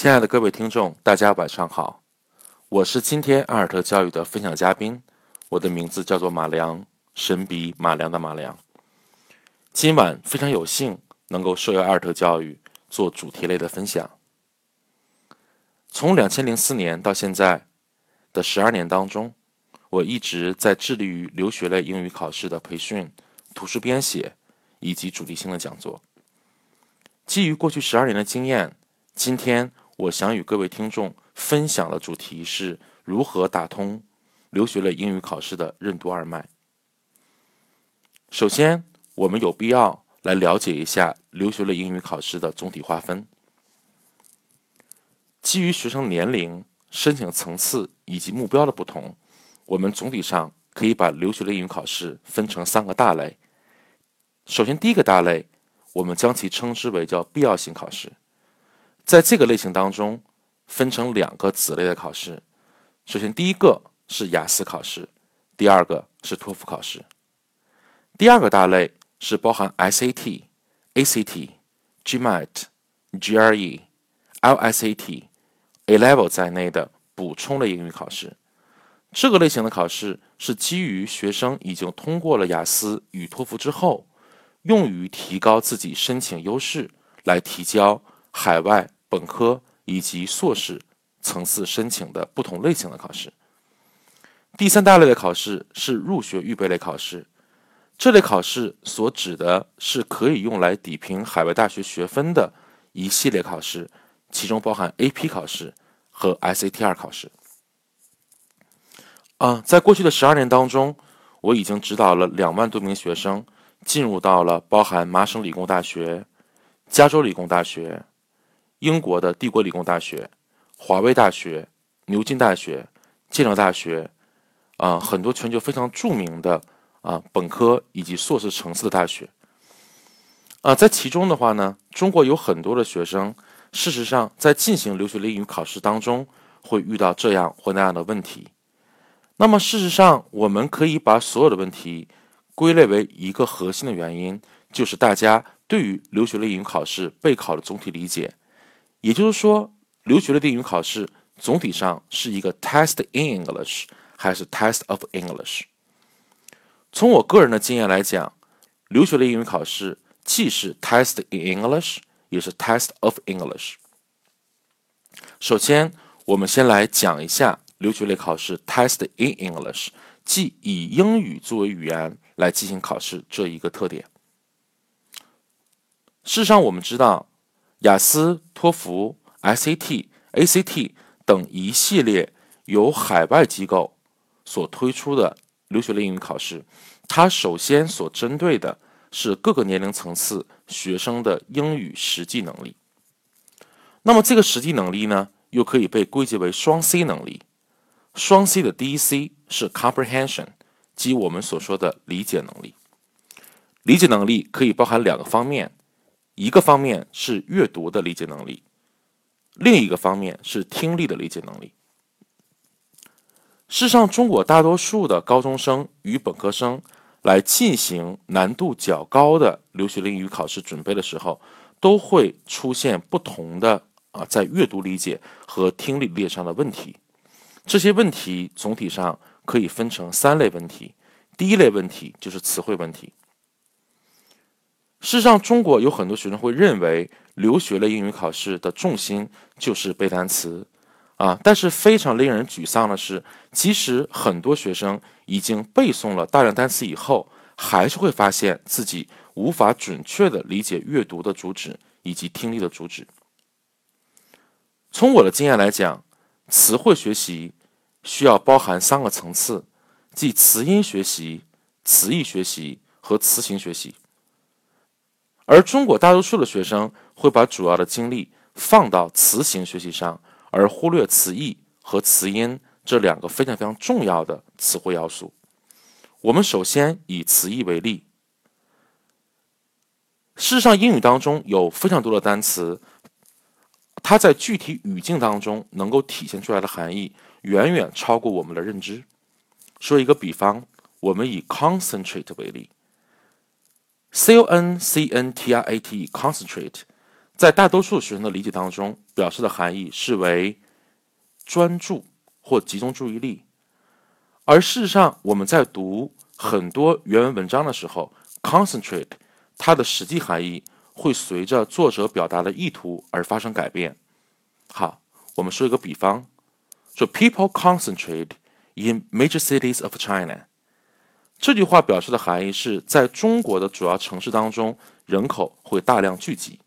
亲爱的各位听众，大家晚上好，我是今天阿尔特教育的分享嘉宾，我的名字叫做马良，神笔马良的马良。今晚非常有幸能够受邀阿尔特教育做主题类的分享。从两千零四年到现在的十二年当中，我一直在致力于留学类英语考试的培训、图书编写以及主题性的讲座。基于过去十二年的经验，今天。我想与各位听众分享的主题是如何打通留学类英语考试的任督二脉。首先，我们有必要来了解一下留学类英语考试的总体划分。基于学生年龄、申请层次以及目标的不同，我们总体上可以把留学类英语考试分成三个大类。首先，第一个大类，我们将其称之为叫必要性考试。在这个类型当中，分成两个子类的考试。首先，第一个是雅思考试，第二个是托福考试。第二个大类是包含 SAT、ACT、GMAT、GRE、LSAT、A Level 在内的补充类英语考试。这个类型的考试是基于学生已经通过了雅思与托福之后，用于提高自己申请优势来提交海外。本科以及硕士层次申请的不同类型的考试。第三大类的考试是入学预备类考试，这类考试所指的是可以用来抵平海外大学学分的一系列考试，其中包含 AP 考试和 SAT 二考试。啊，在过去的十二年当中，我已经指导了两万多名学生进入到了包含麻省理工大学、加州理工大学。英国的帝国理工大学、华威大学、牛津大学、剑桥大学，啊，很多全球非常著名的啊本科以及硕士层次的大学，啊，在其中的话呢，中国有很多的学生，事实上在进行留学英语考试当中会遇到这样或那样的问题。那么事实上，我们可以把所有的问题归类为一个核心的原因，就是大家对于留学英语考试备考的总体理解。也就是说，留学的英语考试总体上是一个 test in English 还是 test of English？从我个人的经验来讲，留学的英语考试既是 test in English，也是 test of English。首先，我们先来讲一下留学类考试 test in English，即以英语作为语言来进行考试这一个特点。事实上，我们知道。雅思、托福、SAT、ACT 等一系列由海外机构所推出的留学类英语考试，它首先所针对的是各个年龄层次学生的英语实际能力。那么，这个实际能力呢，又可以被归结为双 C 能力。双 C 的第一 C 是 comprehension，即我们所说的理解能力。理解能力可以包含两个方面。一个方面是阅读的理解能力，另一个方面是听力的理解能力。事实上，中国大多数的高中生与本科生来进行难度较高的留学英语考试准备的时候，都会出现不同的啊，在阅读理解和听力理解上的问题。这些问题总体上可以分成三类问题。第一类问题就是词汇问题。事实上，中国有很多学生会认为留学类英语考试的重心就是背单词，啊，但是非常令人沮丧的是，即使很多学生已经背诵了大量单词以后，还是会发现自己无法准确的理解阅读的主旨以及听力的主旨。从我的经验来讲，词汇学习需要包含三个层次，即词音学习、词义学习和词形学习。而中国大多数的学生会把主要的精力放到词形学习上，而忽略词义和词音这两个非常非常重要的词汇要素。我们首先以词义为例。事实上，英语当中有非常多的单词，它在具体语境当中能够体现出来的含义远远超过我们的认知。说一个比方，我们以 concentrate 为例。concentrate，concentrate，在大多数学生的理解当中，表示的含义是为专注或集中注意力。而事实上，我们在读很多原文文章的时候，concentrate 它的实际含义会随着作者表达的意图而发生改变。好，我们说一个比方，说 people concentrate in major cities of China。这句话表示的含义是在中国的主要城市当中，人口会大量聚集。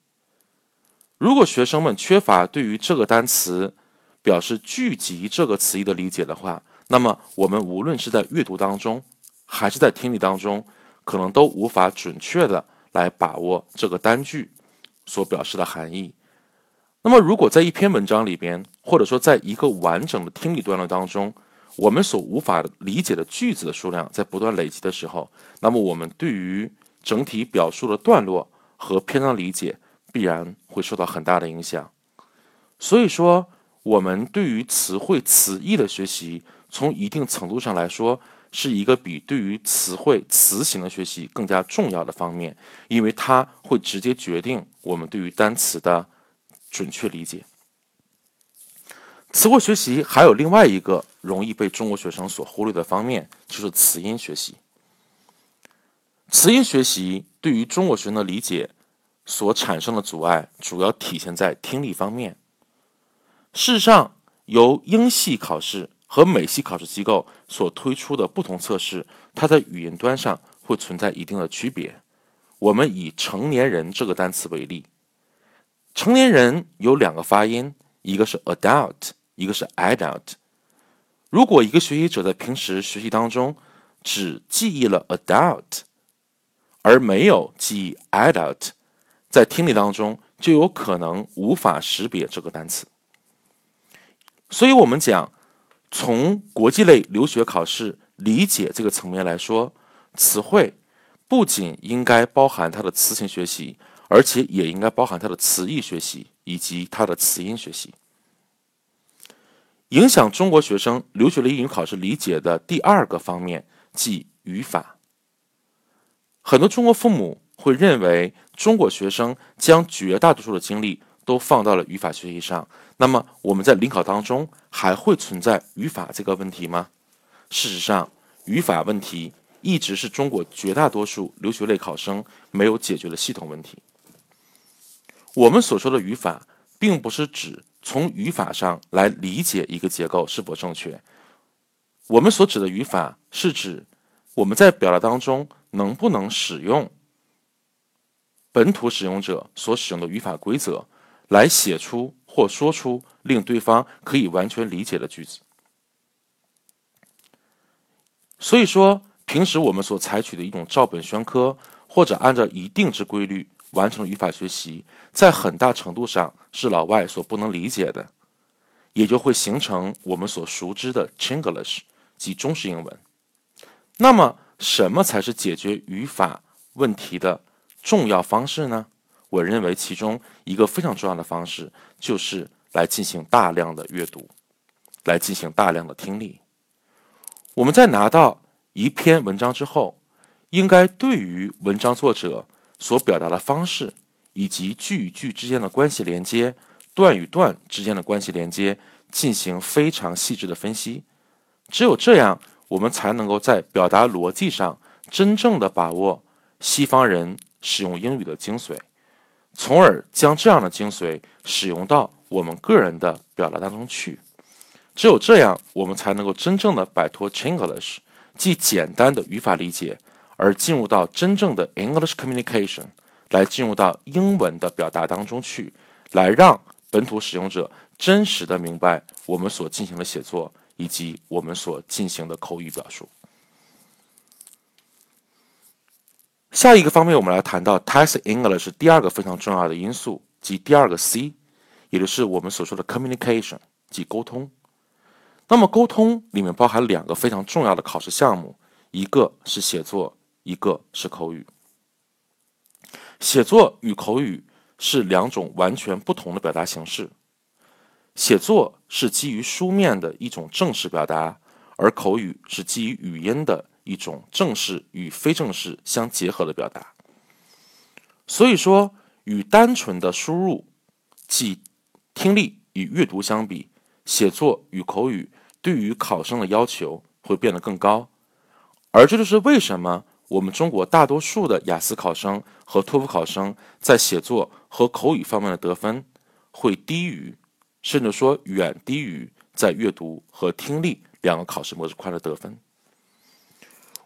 如果学生们缺乏对于这个单词表示聚集这个词义的理解的话，那么，我们无论是在阅读当中，还是在听力当中，可能都无法准确的来把握这个单句所表示的含义。那么，如果在一篇文章里边，或者说在一个完整的听力段落当中，我们所无法理解的句子的数量在不断累积的时候，那么我们对于整体表述的段落和篇章理解必然会受到很大的影响。所以说，我们对于词汇词义的学习。从一定程度上来说，是一个比对于词汇词形的学习更加重要的方面，因为它会直接决定我们对于单词的准确理解。词汇学习还有另外一个容易被中国学生所忽略的方面，就是词音学习。词音学习对于中国学生的理解所产生的阻碍，主要体现在听力方面。事实上，由英系考试。和美系考试机构所推出的不同测试，它在语言端上会存在一定的区别。我们以“成年人”这个单词为例，“成年人”有两个发音，一个是 adult，一个是 adult。如果一个学习者在平时学习当中只记忆了 adult，而没有记忆 adult，在听力当中就有可能无法识别这个单词。所以，我们讲。从国际类留学考试理解这个层面来说，词汇不仅应该包含它的词形学习，而且也应该包含它的词义学习以及它的词音学习。影响中国学生留学类英语考试理解的第二个方面，即语法。很多中国父母会认为，中国学生将绝大多数的精力都放到了语法学习上。那么我们在临考当中还会存在语法这个问题吗？事实上，语法问题一直是中国绝大多数留学类考生没有解决的系统问题。我们所说的语法，并不是指从语法上来理解一个结构是否正确。我们所指的语法，是指我们在表达当中能不能使用本土使用者所使用的语法规则来写出。或说出令对方可以完全理解的句子。所以说，平时我们所采取的一种照本宣科，或者按照一定之规律完成语法学习，在很大程度上是老外所不能理解的，也就会形成我们所熟知的 Chinglish，即中式英文。那么，什么才是解决语法问题的重要方式呢？我认为其中一个非常重要的方式，就是来进行大量的阅读，来进行大量的听力。我们在拿到一篇文章之后，应该对于文章作者所表达的方式，以及句与句之间的关系连接、段与段之间的关系连接，进行非常细致的分析。只有这样，我们才能够在表达逻辑上真正的把握西方人使用英语的精髓。从而将这样的精髓使用到我们个人的表达当中去。只有这样，我们才能够真正的摆脱 Chinglish，既简单的语法理解，而进入到真正的 English communication，来进入到英文的表达当中去，来让本土使用者真实的明白我们所进行的写作以及我们所进行的口语表述。下一个方面，我们来谈到 Text English 第二个非常重要的因素，即第二个 C，也就是我们所说的 communication，即沟通。那么，沟通里面包含两个非常重要的考试项目，一个是写作，一个是口语。写作与口语是两种完全不同的表达形式。写作是基于书面的一种正式表达，而口语是基于语音的。一种正式与非正式相结合的表达。所以说，与单纯的输入，即听力与阅读相比，写作与口语对于考生的要求会变得更高。而这就是为什么我们中国大多数的雅思考生和托福考生在写作和口语方面的得分会低于，甚至说远低于在阅读和听力两个考试模式块的得分。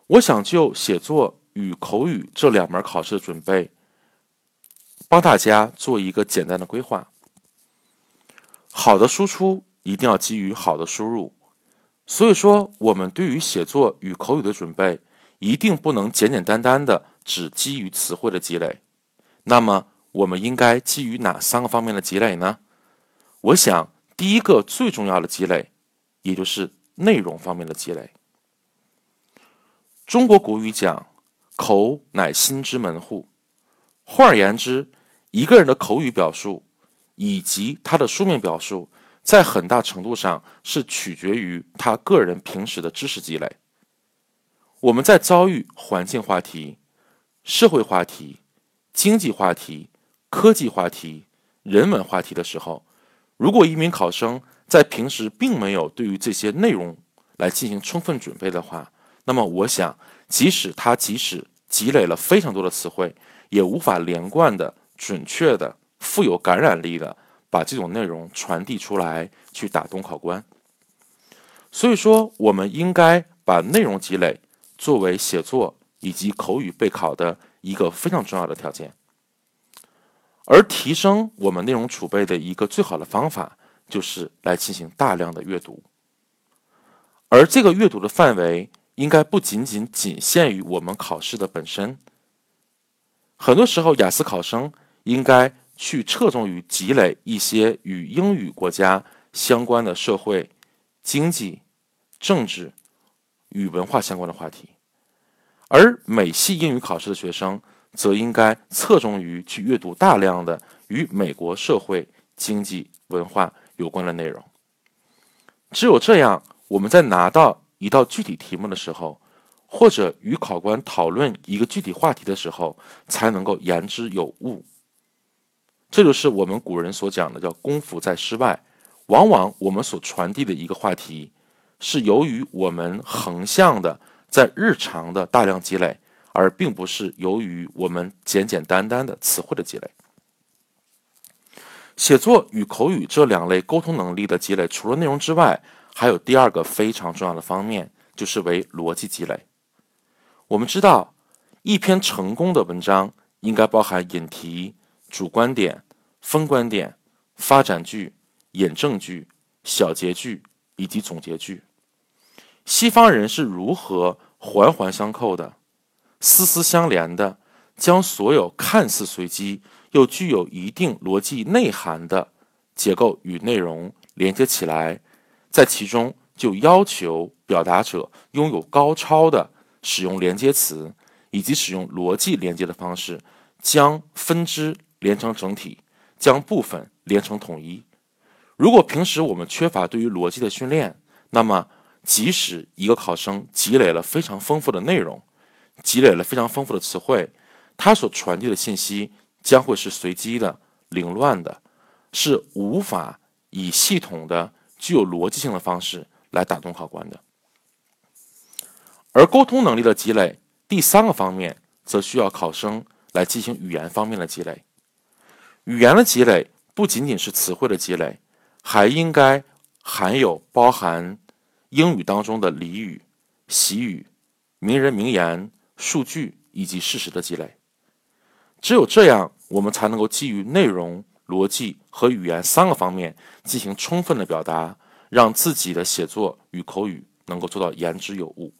我想就写作与口语这两门考试的准备，帮大家做一个简单的规划。好的输出一定要基于好的输入，所以说我们对于写作与口语的准备，一定不能简简单单的只基于词汇的积累。那么我们应该基于哪三个方面的积累呢？我想第一个最重要的积累，也就是内容方面的积累。中国古语讲“口乃心之门户”，换而言之，一个人的口语表述以及他的书面表述，在很大程度上是取决于他个人平时的知识积累。我们在遭遇环境话题、社会话题、经济话题、科技话题、人文话题的时候，如果一名考生在平时并没有对于这些内容来进行充分准备的话，那么，我想，即使他即使积累了非常多的词汇，也无法连贯的、准确的、富有感染力的把这种内容传递出来，去打动考官。所以说，我们应该把内容积累作为写作以及口语备考的一个非常重要的条件。而提升我们内容储备的一个最好的方法，就是来进行大量的阅读。而这个阅读的范围。应该不仅仅仅限于我们考试的本身。很多时候，雅思考生应该去侧重于积累一些与英语国家相关的社会、经济、政治与文化相关的话题，而美系英语考试的学生则应该侧重于去阅读大量的与美国社会、经济、文化有关的内容。只有这样，我们在拿到。一道具体题目的时候，或者与考官讨论一个具体话题的时候，才能够言之有物。这就是我们古人所讲的叫“功夫在诗外”。往往我们所传递的一个话题，是由于我们横向的在日常的大量积累，而并不是由于我们简简单单的词汇的积累。写作与口语这两类沟通能力的积累，除了内容之外，还有第二个非常重要的方面，就是为逻辑积累。我们知道，一篇成功的文章应该包含引题、主观点、分观点、发展句、引证句、小结句以及总结句。西方人是如何环环相扣的、丝丝相连的，将所有看似随机又具有一定逻辑内涵的结构与内容连接起来？在其中，就要求表达者拥有高超的使用连接词，以及使用逻辑连接的方式，将分支连成整体，将部分连成统一。如果平时我们缺乏对于逻辑的训练，那么即使一个考生积累了非常丰富的内容，积累了非常丰富的词汇，他所传递的信息将会是随机的、凌乱的，是无法以系统的。具有逻辑性的方式来打动考官的，而沟通能力的积累，第三个方面则需要考生来进行语言方面的积累。语言的积累不仅仅是词汇的积累，还应该含有包含英语当中的俚语、习语、名人名言、数据以及事实的积累。只有这样，我们才能够基于内容。逻辑和语言三个方面进行充分的表达，让自己的写作与口语能够做到言之有物。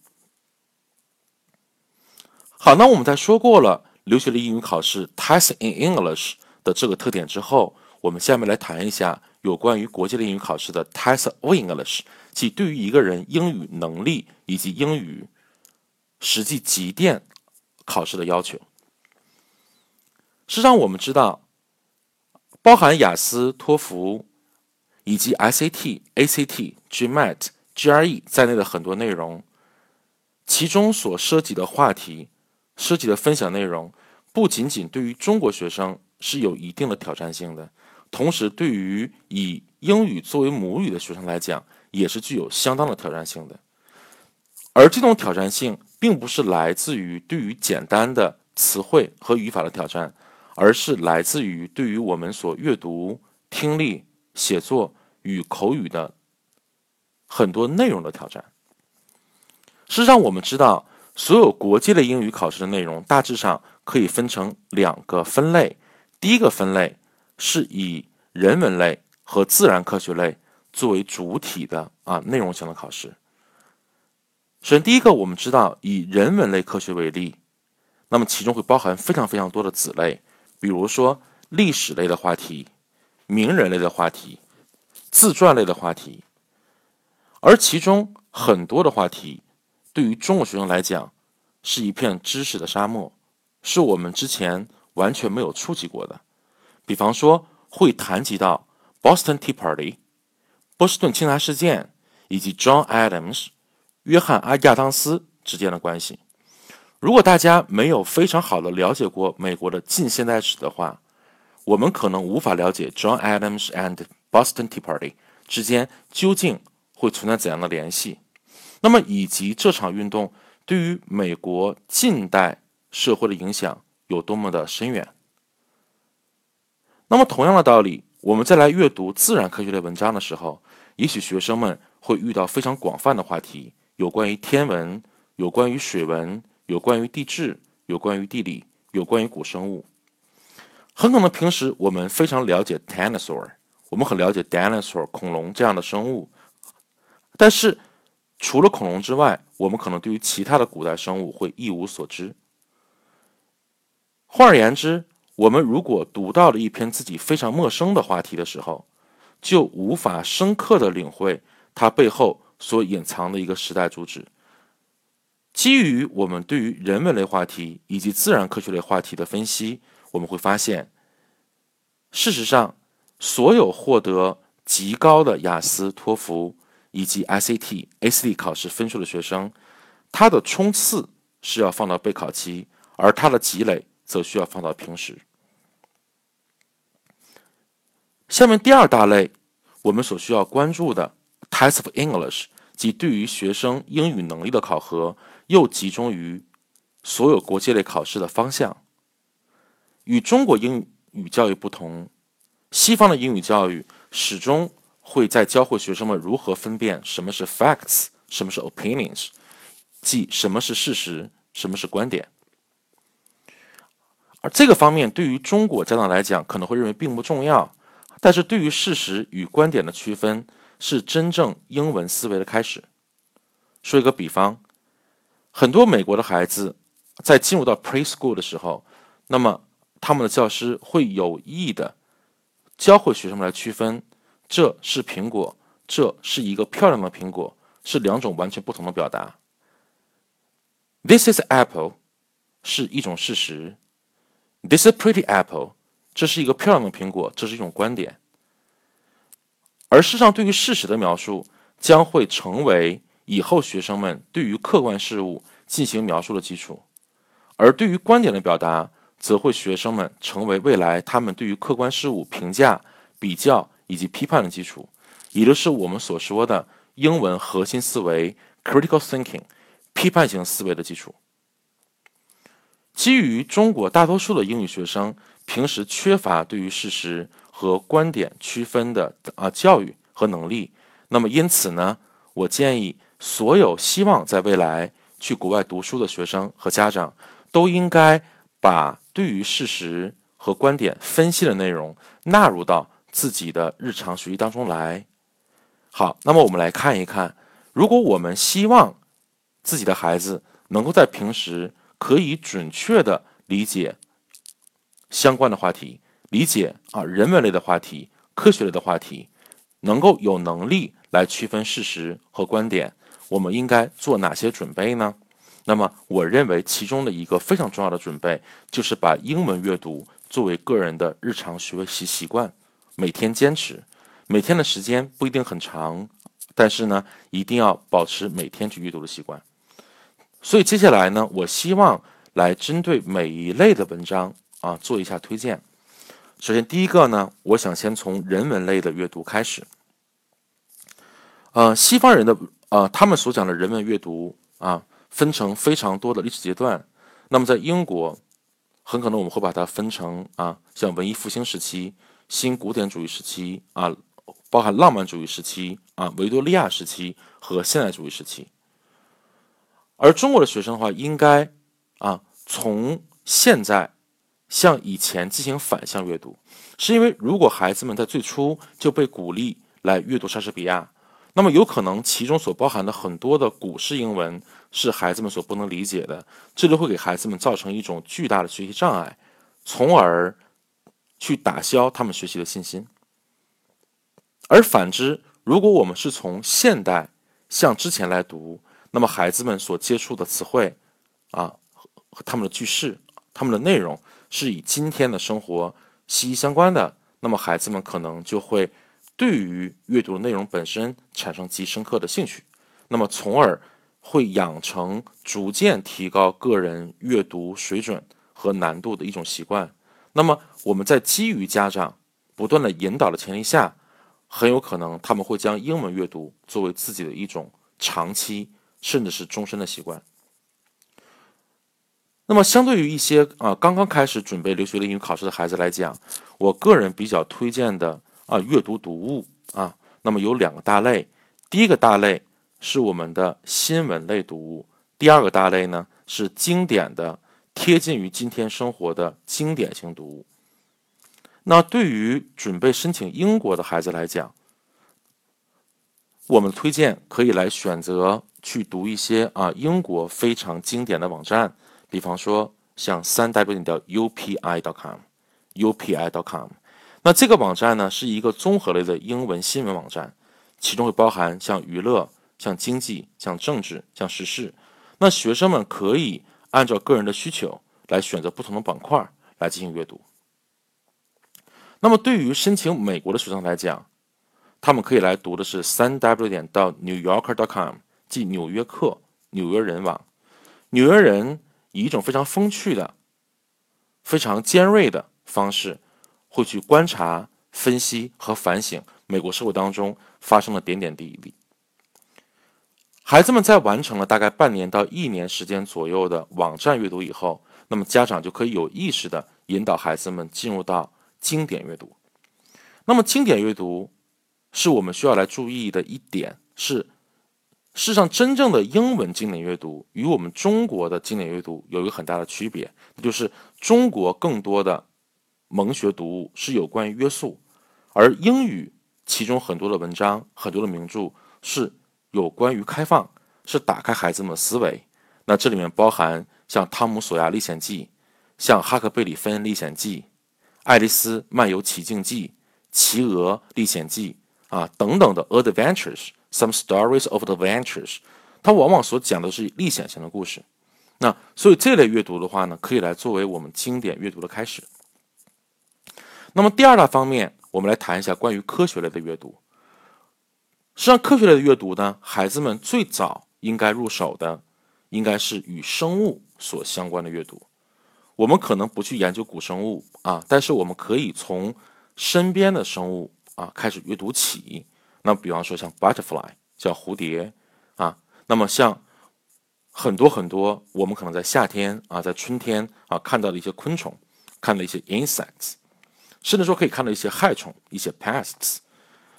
好，那我们在说过了留学的英语考试 Test in English 的这个特点之后，我们下面来谈一下有关于国际的英语考试的 Test of English，即对于一个人英语能力以及英语实际积淀考试的要求。实际上，我们知道。包含雅思、托福以及 SAT、ACT、GMAT、GRE 在内的很多内容，其中所涉及的话题、涉及的分享内容，不仅仅对于中国学生是有一定的挑战性的，同时对于以英语作为母语的学生来讲，也是具有相当的挑战性的。而这种挑战性，并不是来自于对于简单的词汇和语法的挑战，而是来自于对于我们所阅读、听力、写作与口语的很多内容的挑战。事实上，我们知道，所有国际类英语考试的内容大致上可以分成两个分类。第一个分类是以人文类和自然科学类作为主体的啊内容型的考试。首先，第一个，我们知道以人文类科学为例，那么其中会包含非常非常多的子类，比如说历史类的话题、名人类的话题、自传类的话题，而其中很多的话题。对于中国学生来讲，是一片知识的沙漠，是我们之前完全没有触及过的。比方说，会谈及到 Boston Tea Party、波士顿清茶事件以及 John Adams、约翰阿亚当斯之间的关系。如果大家没有非常好的了解过美国的近现代史的话，我们可能无法了解 John Adams and Boston Tea Party 之间究竟会存在怎样的联系。那么，以及这场运动对于美国近代社会的影响有多么的深远？那么，同样的道理，我们再来阅读自然科学类文章的时候，也许学生们会遇到非常广泛的话题，有关于天文，有关于水文，有关于地质，有关于地理，有关于古生物。很可能平时我们非常了解 dinosaur，我们很了解 dinosaur 恐龙这样的生物，但是。除了恐龙之外，我们可能对于其他的古代生物会一无所知。换而言之，我们如果读到了一篇自己非常陌生的话题的时候，就无法深刻的领会它背后所隐藏的一个时代主旨。基于我们对于人文类话题以及自然科学类话题的分析，我们会发现，事实上，所有获得极高的雅思、托福。以及 SAT、ACT 考试分数的学生，他的冲刺是要放到备考期，而他的积累则需要放到平时。下面第二大类，我们所需要关注的 Test of English，即对于学生英语能力的考核，又集中于所有国际类考试的方向。与中国英语教育不同，西方的英语教育始终。会在教会学生们如何分辨什么是 facts，什么是 opinions，即什么是事实，什么是观点。而这个方面对于中国家长来讲，可能会认为并不重要。但是对于事实与观点的区分，是真正英文思维的开始。说一个比方，很多美国的孩子在进入到 preschool 的时候，那么他们的教师会有意的教会学生们来区分。这是苹果，这是一个漂亮的苹果，是两种完全不同的表达。This is apple，是一种事实。This is pretty apple，这是一个漂亮的苹果，这是一种观点。而事实上，对于事实的描述，将会成为以后学生们对于客观事物进行描述的基础；而对于观点的表达，则会学生们成为未来他们对于客观事物评价、比较。以及批判的基础，也就是我们所说的英文核心思维 （critical thinking） 批判性思维的基础。基于中国大多数的英语学生平时缺乏对于事实和观点区分的啊教育和能力，那么因此呢，我建议所有希望在未来去国外读书的学生和家长，都应该把对于事实和观点分析的内容纳入到。自己的日常学习当中来，好，那么我们来看一看，如果我们希望自己的孩子能够在平时可以准确的理解相关的话题，理解啊人文类的话题、科学类的话题，能够有能力来区分事实和观点，我们应该做哪些准备呢？那么，我认为其中的一个非常重要的准备，就是把英文阅读作为个人的日常学习习惯。每天坚持，每天的时间不一定很长，但是呢，一定要保持每天去阅读的习惯。所以接下来呢，我希望来针对每一类的文章啊做一下推荐。首先，第一个呢，我想先从人文类的阅读开始。呃，西方人的呃，他们所讲的人文阅读啊，分成非常多的历史阶段。那么，在英国，很可能我们会把它分成啊，像文艺复兴时期、新古典主义时期啊，包含浪漫主义时期啊、维多利亚时期和现代主义时期。而中国的学生的话，应该啊，从现在向以前进行反向阅读，是因为如果孩子们在最初就被鼓励来阅读莎士比亚，那么有可能其中所包含的很多的古式英文是孩子们所不能理解的，这就会给孩子们造成一种巨大的学习障碍，从而去打消他们学习的信心。而反之，如果我们是从现代向之前来读，那么孩子们所接触的词汇，啊，和他们的句式、他们的内容是以今天的生活息息相关的，那么孩子们可能就会对于阅读内容本身产生极深刻的兴趣，那么从而会养成逐渐提高个人阅读水准和难度的一种习惯。那么我们在基于家长不断的引导的前提下，很有可能他们会将英文阅读作为自己的一种长期。甚至是终身的习惯。那么，相对于一些啊刚刚开始准备留学的英语考试的孩子来讲，我个人比较推荐的啊阅读读物啊，那么有两个大类。第一个大类是我们的新闻类读物，第二个大类呢是经典的、贴近于今天生活的经典性读物。那对于准备申请英国的孩子来讲，我们推荐可以来选择。去读一些啊英国非常经典的网站，比方说像三 w 点 upi.com，upi.com。那这个网站呢是一个综合类的英文新闻网站，其中会包含像娱乐、像经济、像政治、像时事。那学生们可以按照个人的需求来选择不同的板块来进行阅读。那么对于申请美国的学生来讲，他们可以来读的是三 w 点到 newyorker.com。即《纽约客》《纽约人网》，纽约人以一种非常风趣的、非常尖锐的方式，会去观察、分析和反省美国社会当中发生的点点滴滴。孩子们在完成了大概半年到一年时间左右的网站阅读以后，那么家长就可以有意识的引导孩子们进入到经典阅读。那么，经典阅读是我们需要来注意的一点是。事实上，真正的英文经典阅读与我们中国的经典阅读有一个很大的区别，就是中国更多的蒙学读物是有关于约束，而英语其中很多的文章、很多的名著是有关于开放，是打开孩子们的思维。那这里面包含像《汤姆·索亚历险记》、像《哈克贝里芬历险记》、《爱丽丝漫游奇境记》、《企鹅历险记》啊等等的 adventures。Some stories of adventures，它往往所讲的是历险型的故事。那所以这类阅读的话呢，可以来作为我们经典阅读的开始。那么第二大方面，我们来谈一下关于科学类的阅读。实际上，科学类的阅读呢，孩子们最早应该入手的，应该是与生物所相关的阅读。我们可能不去研究古生物啊，但是我们可以从身边的生物啊开始阅读起。那比方说像 butterfly，叫蝴蝶啊，那么像很多很多，我们可能在夏天啊，在春天啊看到的一些昆虫，看到一些 insects，甚至说可以看到一些害虫，一些 pests。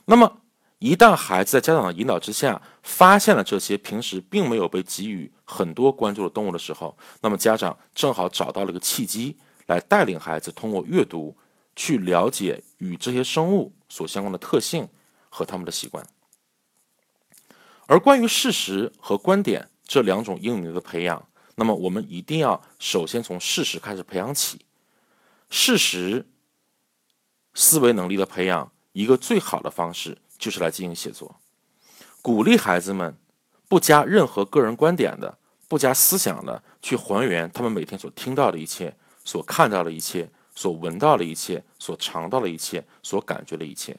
那么一旦孩子在家长的引导之下，发现了这些平时并没有被给予很多关注的动物的时候，那么家长正好找到了个契机，来带领孩子通过阅读去了解与这些生物所相关的特性。和他们的习惯，而关于事实和观点这两种英语的培养，那么我们一定要首先从事实开始培养起。事实思维能力的培养，一个最好的方式就是来进行写作，鼓励孩子们不加任何个人观点的、不加思想的去还原他们每天所听到的一切、所看到的一切、所闻到的一切、所尝到的一切、所感觉的一切。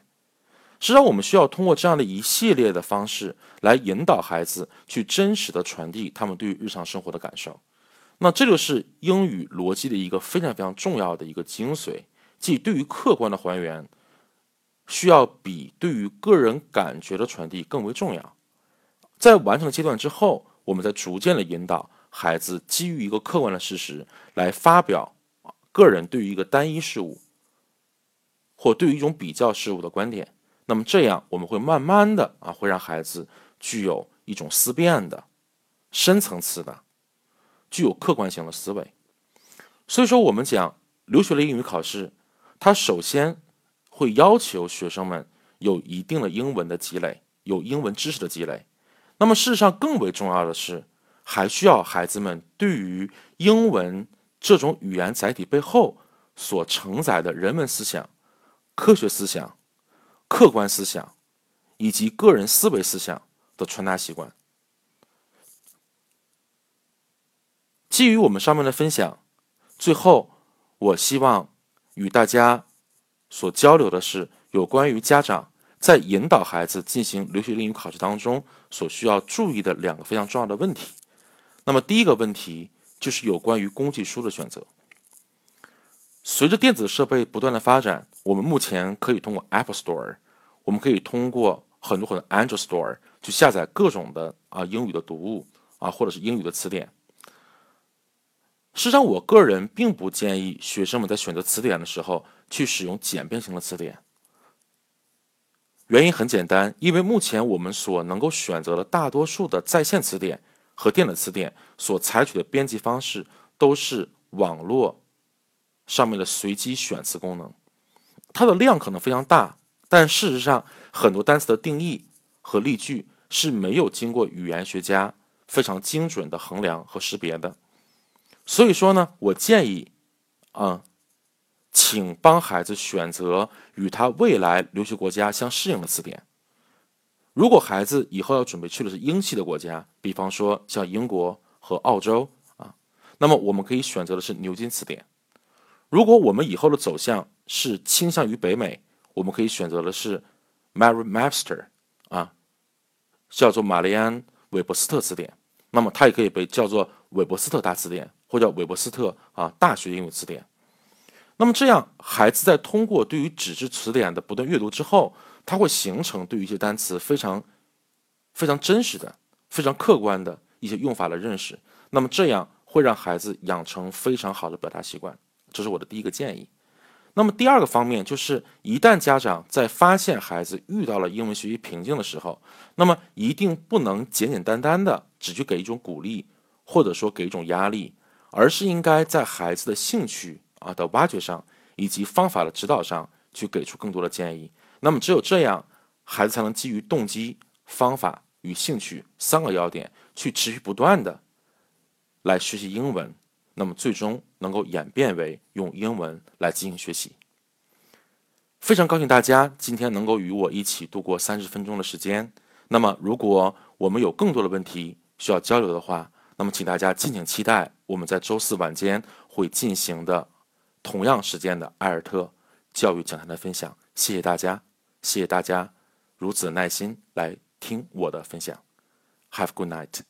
实际上，我们需要通过这样的一系列的方式来引导孩子去真实的传递他们对于日常生活的感受。那这就是英语逻辑的一个非常非常重要的一个精髓，即对于客观的还原，需要比对于个人感觉的传递更为重要。在完成阶段之后，我们再逐渐的引导孩子基于一个客观的事实来发表个人对于一个单一事物或对于一种比较事物的观点。那么这样，我们会慢慢的啊，会让孩子具有一种思辨的、深层次的、具有客观性的思维。所以说，我们讲留学类英语考试，它首先会要求学生们有一定的英文的积累，有英文知识的积累。那么，事实上更为重要的是，还需要孩子们对于英文这种语言载体背后所承载的人文思想、科学思想。客观思想以及个人思维思想的传达习惯。基于我们上面的分享，最后我希望与大家所交流的是有关于家长在引导孩子进行留学英语考试当中所需要注意的两个非常重要的问题。那么第一个问题就是有关于工具书的选择。随着电子设备不断的发展，我们目前可以通过 Apple Store，我们可以通过很多很多 Android Store 去下载各种的啊英语的读物啊，或者是英语的词典。实际上，我个人并不建议学生们在选择词典的时候去使用简便型的词典。原因很简单，因为目前我们所能够选择的大多数的在线词典和电子词典所采取的编辑方式都是网络。上面的随机选词功能，它的量可能非常大，但事实上很多单词的定义和例句是没有经过语言学家非常精准的衡量和识别的。所以说呢，我建议，啊，请帮孩子选择与他未来留学国家相适应的词典。如果孩子以后要准备去的是英系的国家，比方说像英国和澳洲啊，那么我们可以选择的是牛津词典。如果我们以后的走向是倾向于北美，我们可以选择的是 Merriam-Webster 啊，叫做玛丽安·韦伯斯特词典。那么它也可以被叫做韦伯斯特大词典，或者韦伯斯特啊大学英语词典。那么这样，孩子在通过对于纸质词典的不断阅读之后，他会形成对于一些单词非常非常真实的、非常客观的一些用法的认识。那么这样会让孩子养成非常好的表达习惯。这是我的第一个建议。那么第二个方面就是，一旦家长在发现孩子遇到了英文学习瓶颈的时候，那么一定不能简简单单的只去给一种鼓励，或者说给一种压力，而是应该在孩子的兴趣啊的挖掘上，以及方法的指导上去给出更多的建议。那么只有这样，孩子才能基于动机、方法与兴趣三个要点，去持续不断的来学习英文。那么最终能够演变为用英文来进行学习。非常高兴大家今天能够与我一起度过三十分钟的时间。那么如果我们有更多的问题需要交流的话，那么请大家敬请期待我们在周四晚间会进行的同样时间的艾尔特教育讲坛的分享。谢谢大家，谢谢大家如此耐心来听我的分享。Have good night.